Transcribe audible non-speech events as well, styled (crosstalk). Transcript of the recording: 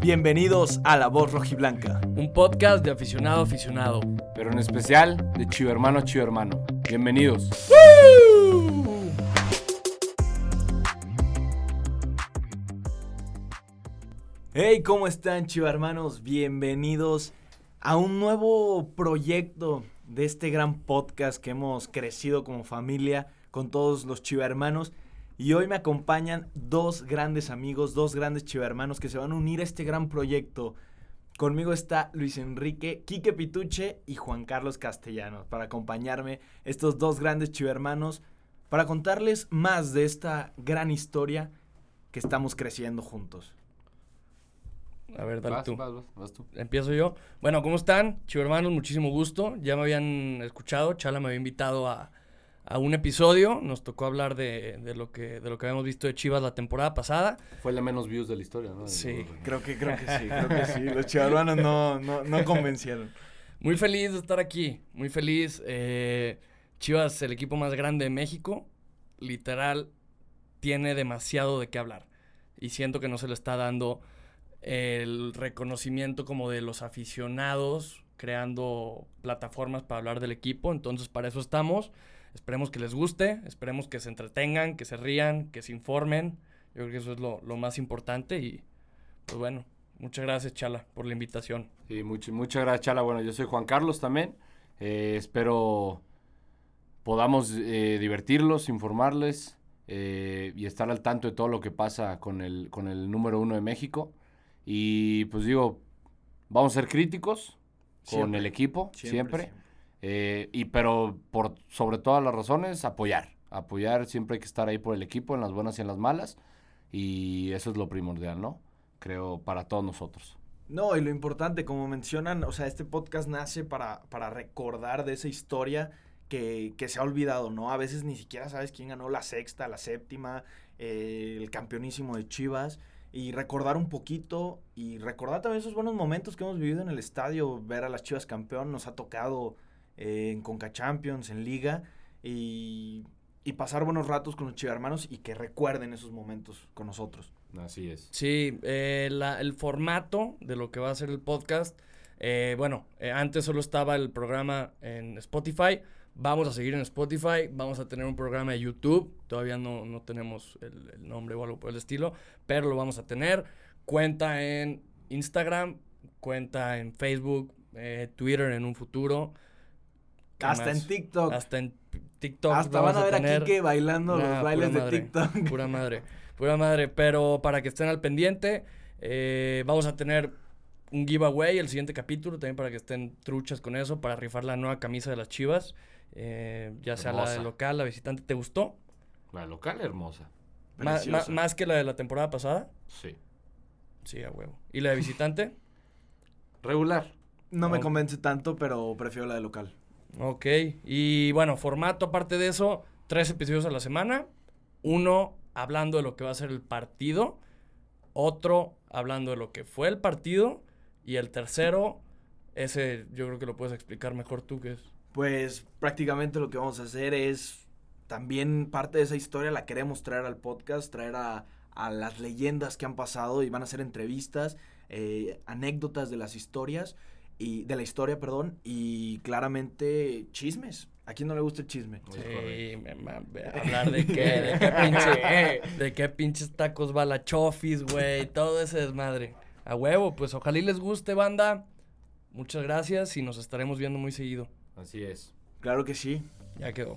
Bienvenidos a La Voz Rojiblanca. Un podcast de aficionado a aficionado. Pero en especial de Chivo Hermano a Chivo Hermano. Bienvenidos. Hey, ¿cómo están, hermanos? Bienvenidos a un nuevo proyecto de este gran podcast que hemos crecido como familia con todos los hermanos. Y hoy me acompañan dos grandes amigos, dos grandes hermanos que se van a unir a este gran proyecto. Conmigo está Luis Enrique, Quique Pituche y Juan Carlos Castellanos para acompañarme, estos dos grandes hermanos, para contarles más de esta gran historia que estamos creciendo juntos. A ver, dale Vas, tú. vas, vas, vas tú. Empiezo yo. Bueno, ¿cómo están? Chivo hermanos, muchísimo gusto. Ya me habían escuchado, Chala me había invitado a, a un episodio. Nos tocó hablar de, de lo que, de lo que habíamos visto de Chivas la temporada pasada. Fue la menos views de la historia, ¿no? Sí. Creo que, creo que sí, creo que sí. Los chivarmanos no, no, no convencieron. Muy feliz de estar aquí, muy feliz. Eh, Chivas, el equipo más grande de México, literal, tiene demasiado de qué hablar. Y siento que no se le está dando el reconocimiento como de los aficionados, creando plataformas para hablar del equipo. Entonces, para eso estamos. Esperemos que les guste, esperemos que se entretengan, que se rían, que se informen. Yo creo que eso es lo, lo más importante. Y pues bueno, muchas gracias, Chala, por la invitación. Sí, mucho- muchas gracias, Chala. Bueno, yo soy Juan Carlos también. Eh, espero podamos eh, divertirlos, informarles eh, y estar al tanto de todo lo que pasa con el, con el número uno de México. Y pues digo, vamos a ser críticos con Siempre. el equipo, siempre. Eh, y pero por sobre todas las razones, apoyar. Apoyar, siempre hay que estar ahí por el equipo, en las buenas y en las malas. Y eso es lo primordial, ¿no? Creo, para todos nosotros. No, y lo importante, como mencionan, o sea, este podcast nace para, para recordar de esa historia que, que se ha olvidado, ¿no? A veces ni siquiera sabes quién ganó la sexta, la séptima, eh, el campeonísimo de Chivas. Y recordar un poquito y recordar también esos buenos momentos que hemos vivido en el estadio, ver a las Chivas campeón, nos ha tocado eh, en Conca Champions, en Liga, y, y pasar buenos ratos con los chivarmanos y que recuerden esos momentos con nosotros. Así es. Sí, eh, la- el formato de lo que va a ser el podcast, eh, bueno, eh, antes solo estaba el programa en Spotify, vamos a seguir en Spotify, vamos a tener un programa de YouTube, todavía no, no tenemos el, el nombre o algo por el estilo, pero lo vamos a tener, cuenta en Instagram, cuenta en Facebook, eh, Twitter en un futuro. ¿Qué Hasta más? en TikTok. Hasta en TikTok. Hasta vamos van a ver tener. a Kike bailando Nah, los bailes de madre, TikTok. (laughs) Pura madre, pura madre. Pero para que estén al pendiente, eh, vamos a tener un giveaway el siguiente capítulo, también para que estén truchas con eso, para rifar la nueva camisa de las chivas. eh, ya sea la de local, la visitante. ¿Te gustó? La local hermosa. Ma- ma-. ¿Más que la de la temporada pasada? Sí. Sí, a huevo. ¿Y la de visitante? (laughs) Regular. No me convence tanto, pero prefiero la de local. Ok. Y bueno, formato aparte de eso, tres episodios a la semana. Uno hablando de lo que va a ser el partido. Otro hablando de lo que fue el partido. Y el tercero, ese yo creo que lo puedes explicar mejor tú, que es. Pues prácticamente lo que vamos a hacer es también parte de esa historia la queremos traer al podcast, traer a, a las leyendas que han pasado y van a ser entrevistas, eh, anécdotas de las historias y de la historia, perdón, y claramente chismes. ¿A quién no le gusta el chisme? Sí, me ma- (laughs) hablar de qué, de qué pinche, (laughs) de qué pinches tacos va la chofis, güey, todo ese desmadre. A huevo, pues ojalá y les guste, banda. Muchas gracias y nos estaremos viendo muy seguido. Así es. Claro que sí. Ya quedó.